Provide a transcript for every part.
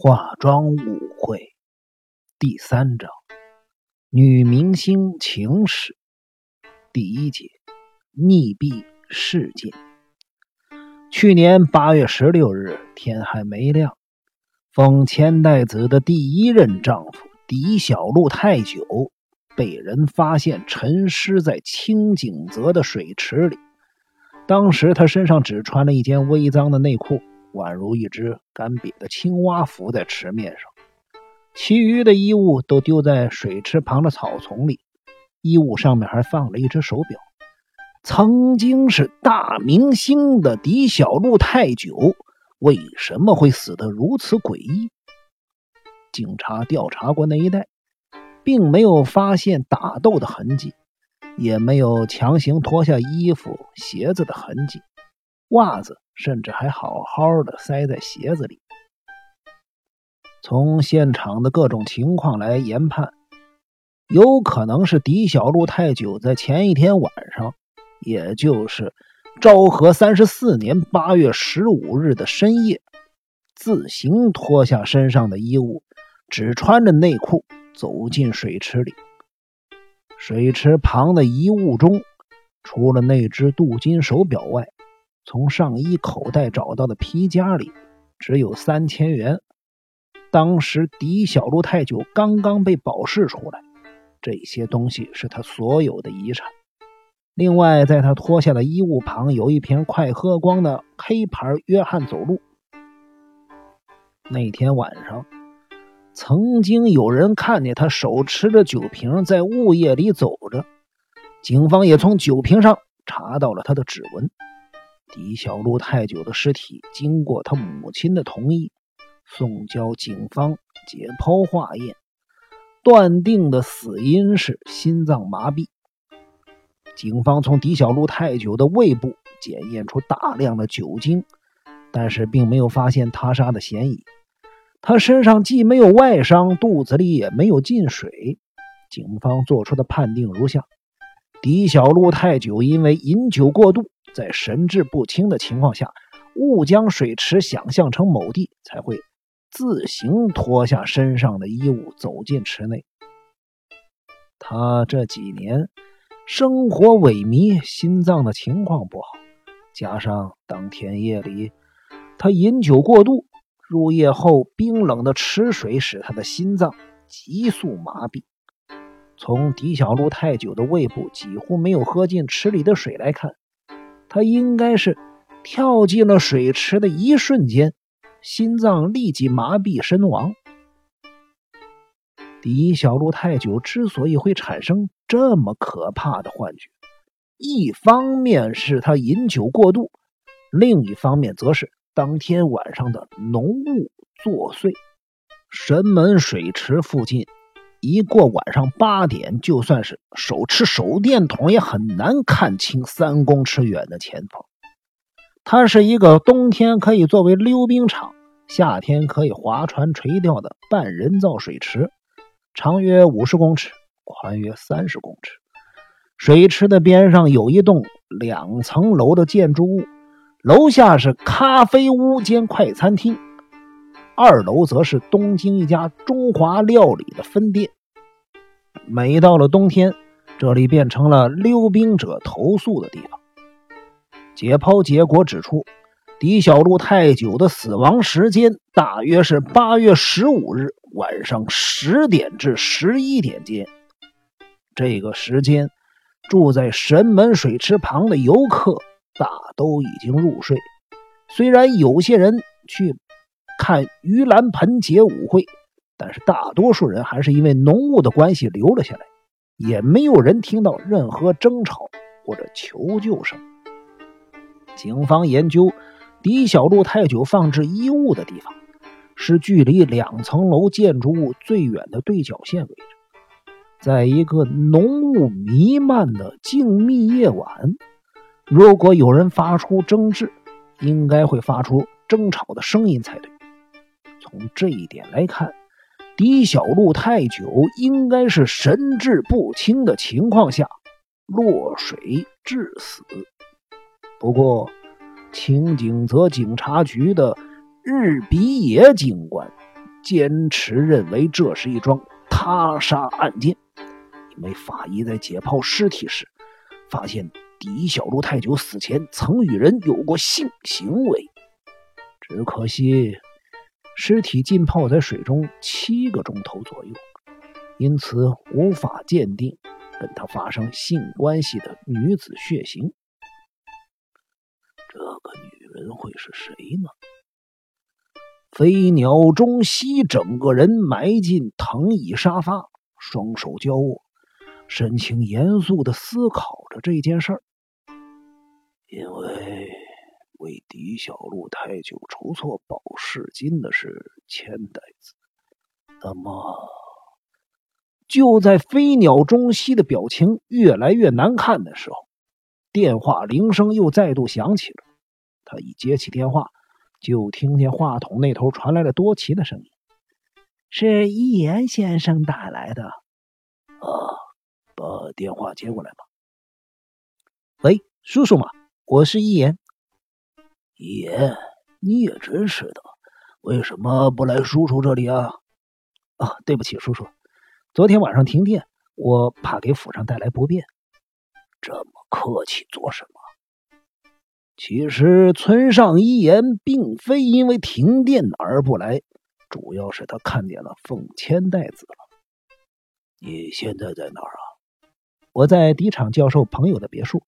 化妆舞会第三章：女明星情史第一节：溺毙事件。去年八月十六日，天还没亮，封千代子的第一任丈夫狄小璐太久被人发现沉尸在清景泽的水池里。当时他身上只穿了一件微脏的内裤。宛如一只干瘪的青蛙浮在池面上，其余的衣物都丢在水池旁的草丛里。衣物上面还放了一只手表。曾经是大明星的狄小璐太久，为什么会死得如此诡异？警察调查过那一带，并没有发现打斗的痕迹，也没有强行脱下衣服、鞋子的痕迹。袜子甚至还好好的塞在鞋子里。从现场的各种情况来研判，有可能是狄小璐太久在前一天晚上，也就是昭和三十四年八月十五日的深夜，自行脱下身上的衣物，只穿着内裤走进水池里。水池旁的遗物中，除了那只镀金手表外，从上衣口袋找到的皮夹里只有三千元。当时狄小璐太久刚刚被保释出来，这些东西是他所有的遗产。另外，在他脱下的衣物旁有一瓶快喝光的黑牌约翰走路。那天晚上，曾经有人看见他手持着酒瓶在物业里走着，警方也从酒瓶上查到了他的指纹。狄小璐太久的尸体经过他母亲的同意，送交警方解剖化验，断定的死因是心脏麻痹。警方从狄小璐太久的胃部检验出大量的酒精，但是并没有发现他杀的嫌疑。他身上既没有外伤，肚子里也没有进水。警方做出的判定如下：狄小璐太久因为饮酒过度。在神志不清的情况下，误将水池想象成某地，才会自行脱下身上的衣物走进池内。他这几年生活萎靡，心脏的情况不好，加上当天夜里他饮酒过度，入夜后冰冷的池水使他的心脏急速麻痹。从狄小璐太久的胃部几乎没有喝进池里的水来看。他应该是跳进了水池的一瞬间，心脏立即麻痹身亡。狄小璐太久之所以会产生这么可怕的幻觉，一方面是他饮酒过度，另一方面则是当天晚上的浓雾作祟。神门水池附近。一过晚上八点，就算是手持手电筒也很难看清三公尺远的前方。它是一个冬天可以作为溜冰场，夏天可以划船垂钓的半人造水池，长约五十公尺，宽约三十公尺。水池的边上有一栋两层楼的建筑物，楼下是咖啡屋兼快餐厅。二楼则是东京一家中华料理的分店。每到了冬天，这里变成了溜冰者投诉的地方。解剖结果指出，狄小璐太久的死亡时间大约是八月十五日晚上十点至十一点间。这个时间，住在神门水池旁的游客大都已经入睡，虽然有些人去。看盂兰盆节舞会，但是大多数人还是因为浓雾的关系留了下来，也没有人听到任何争吵或者求救声。警方研究狄小璐太久放置衣物的地方，是距离两层楼建筑物最远的对角线位置，在一个浓雾弥漫的静谧夜晚，如果有人发出争执，应该会发出争吵的声音才对。从这一点来看，狄小璐太久应该是神志不清的情况下落水致死。不过，清景泽警察局的日比野警官坚持认为这是一桩他杀案件，因为法医在解剖尸体时发现狄小璐太久死前曾与人有过性行为，只可惜尸体浸泡在水中七个钟头左右，因此无法鉴定跟他发生性关系的女子血型。这个女人会是谁呢？飞鸟中西整个人埋进藤椅沙发，双手交握，神情严肃的思考着这件事儿。因为为狄小璐太久筹措保释金的是千代子，那么就在飞鸟中西的表情越来越难看的时候，电话铃声又再度响起了。他一接起电话。就听见话筒那头传来了多奇的声音：“是一言先生打来的。”“啊，把电话接过来吧。”“喂，叔叔嘛，我是一言。”“一言，你也真是的，为什么不来叔叔这里啊？”“啊，对不起，叔叔，昨天晚上停电，我怕给府上带来不便。”“这么客气做什么？”其实村上一言并非因为停电而不来，主要是他看见了凤千代子了。你现在在哪儿啊？我在迪场教授朋友的别墅。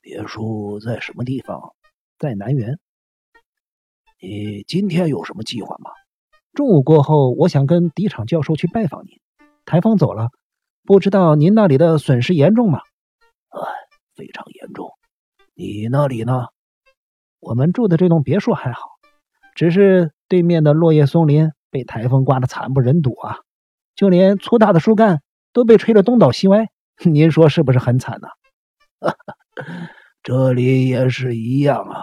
别墅在什么地方？在南园。你今天有什么计划吗？中午过后，我想跟敌场教授去拜访您。台风走了，不知道您那里的损失严重吗？哎，非常严重。你那里呢？我们住的这栋别墅还好，只是对面的落叶松林被台风刮得惨不忍睹啊！就连粗大的树干都被吹得东倒西歪，您说是不是很惨呢？这里也是一样啊！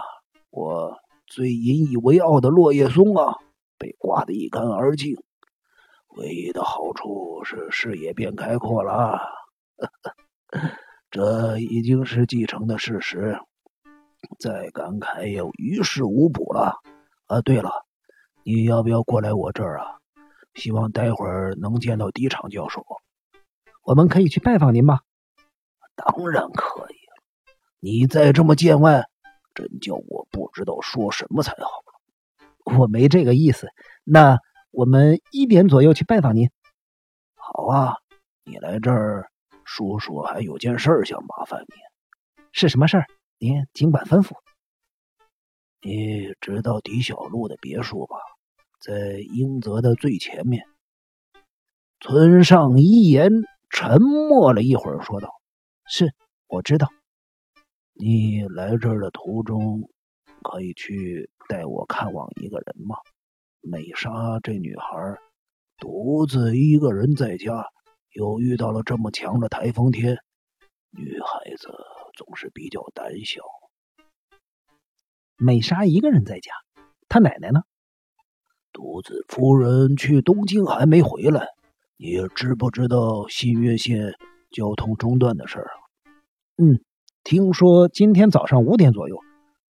我最引以为傲的落叶松啊，被刮得一干二净。唯一的好处是视野变开阔了。这已经是既成的事实，再感慨也于事无补了。啊，对了，你要不要过来我这儿啊？希望待会儿能见到迪场教授。我们可以去拜访您吗？当然可以。你再这么见外，真叫我不知道说什么才好。我没这个意思。那我们一点左右去拜访您。好啊，你来这儿。叔叔还有件事儿想麻烦你，是什么事儿？您尽管吩咐。你知道狄小璐的别墅吧？在英泽的最前面。村上一言沉默了一会儿，说道：“是，我知道。你来这儿的途中，可以去带我看望一个人吗？美莎这女孩独自一个人在家。”又遇到了这么强的台风天，女孩子总是比较胆小。美莎一个人在家，她奶奶呢？独子夫人去东京还没回来。你知不知道新月线交通中断的事儿啊？嗯，听说今天早上五点左右，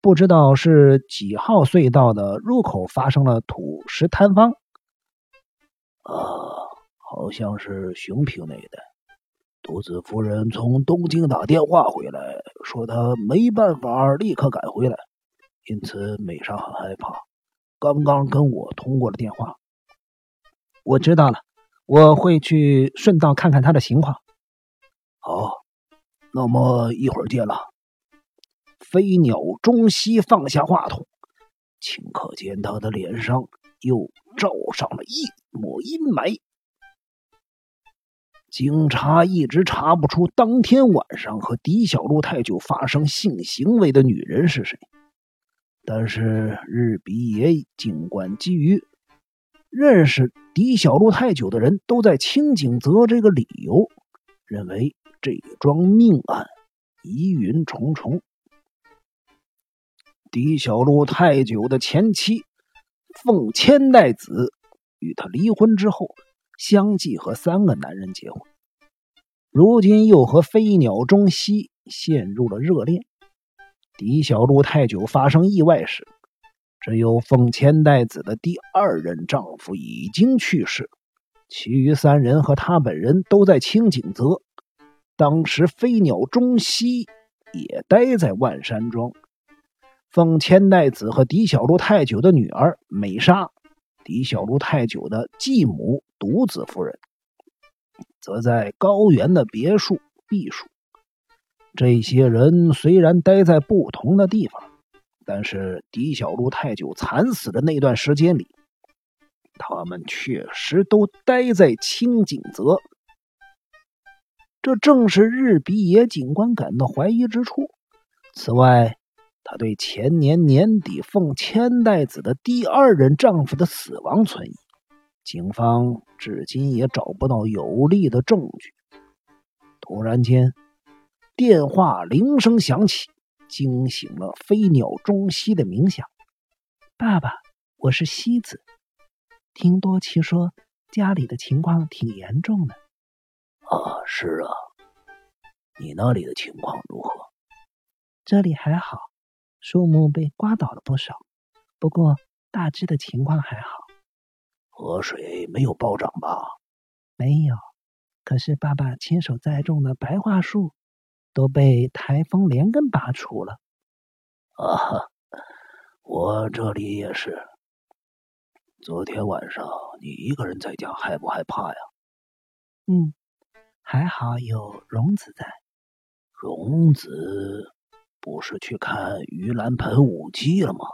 不知道是几号隧道的入口发生了土石坍方。啊。好像是熊平那一带，独子夫人从东京打电话回来，说她没办法立刻赶回来，因此美莎很害怕，刚刚跟我通过了电话。我知道了，我会去顺道看看她的情况。好，那么一会儿见了。飞鸟中西放下话筒，顷刻间他的脸上又罩上了一抹阴霾。警察一直查不出当天晚上和狄小璐太久发生性行为的女人是谁，但是日比野警官基于认识狄小璐太久的人都在清景泽这个理由，认为这桩命案疑云重重。狄小璐太久的前妻凤千代子与他离婚之后。相继和三个男人结婚，如今又和飞鸟中西陷入了热恋。狄小璐太久发生意外时，只有奉千代子的第二任丈夫已经去世，其余三人和他本人都在清景泽。当时飞鸟中西也待在万山庄。奉千代子和狄小璐太久的女儿美莎，狄小璐太久的继母独子夫人，则在高原的别墅避暑。这些人虽然待在不同的地方，但是狄小璐太久惨死的那段时间里，他们确实都待在清景泽。这正是日比野警官感到怀疑之处。此外，他对前年年底奉千代子的第二任丈夫的死亡存疑。警方至今也找不到有力的证据。突然间。电话铃声响起，惊醒了飞鸟中西的冥想。爸爸，我是西子。听多奇说家里的情况挺严重的。啊，是啊。你那里的情况如何？这里还好，树木被刮倒了不少，不过大致的情况还好。河水没有暴涨吧？没有。可是爸爸亲手栽种的白桦树。都被台风连根拔除了。啊，我这里也是。昨天晚上你一个人在家，害不害怕呀？嗯，还好有荣子在。荣子不是去看盂兰盆舞姬了吗？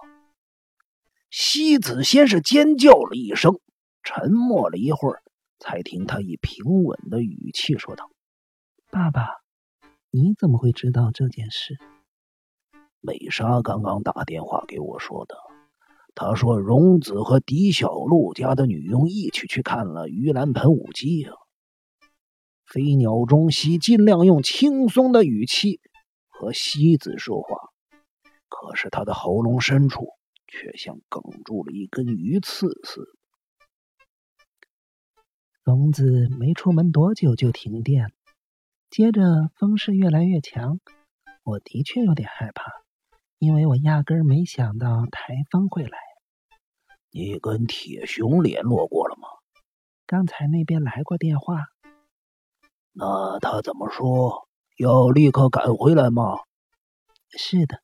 西子先是尖叫了一声，沉默了一会儿，才听他以平稳的语气说道：“爸爸。”你怎么会知道这件事？美莎刚刚打电话给我说的。她说荣子和狄小璐家的女佣一起去看了盂兰盆舞姬啊。飞鸟中西尽量用轻松的语气和西子说话，可是他的喉咙深处却像哽住了一根鱼刺似的。荣子没出门多久就停电。接着风势越来越强，我的确有点害怕，因为我压根儿没想到台风会来。你跟铁熊联络过了吗？刚才那边来过电话。那他怎么说？要立刻赶回来吗？是的，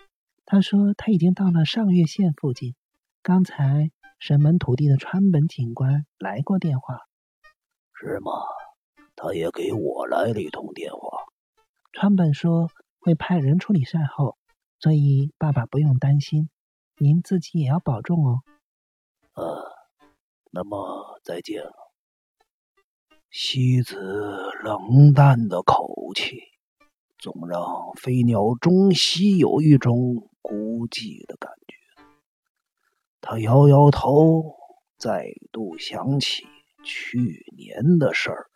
他说他已经到了上月县附近。刚才神门土地的川本警官来过电话。是吗？他也给我来了一通电话，川本说会派人处理善后，所以爸爸不用担心，您自己也要保重哦。呃，那么再见了。西子冷淡的口气，总让飞鸟中西有一种孤寂的感觉。他摇摇头，再度想起去年的事儿。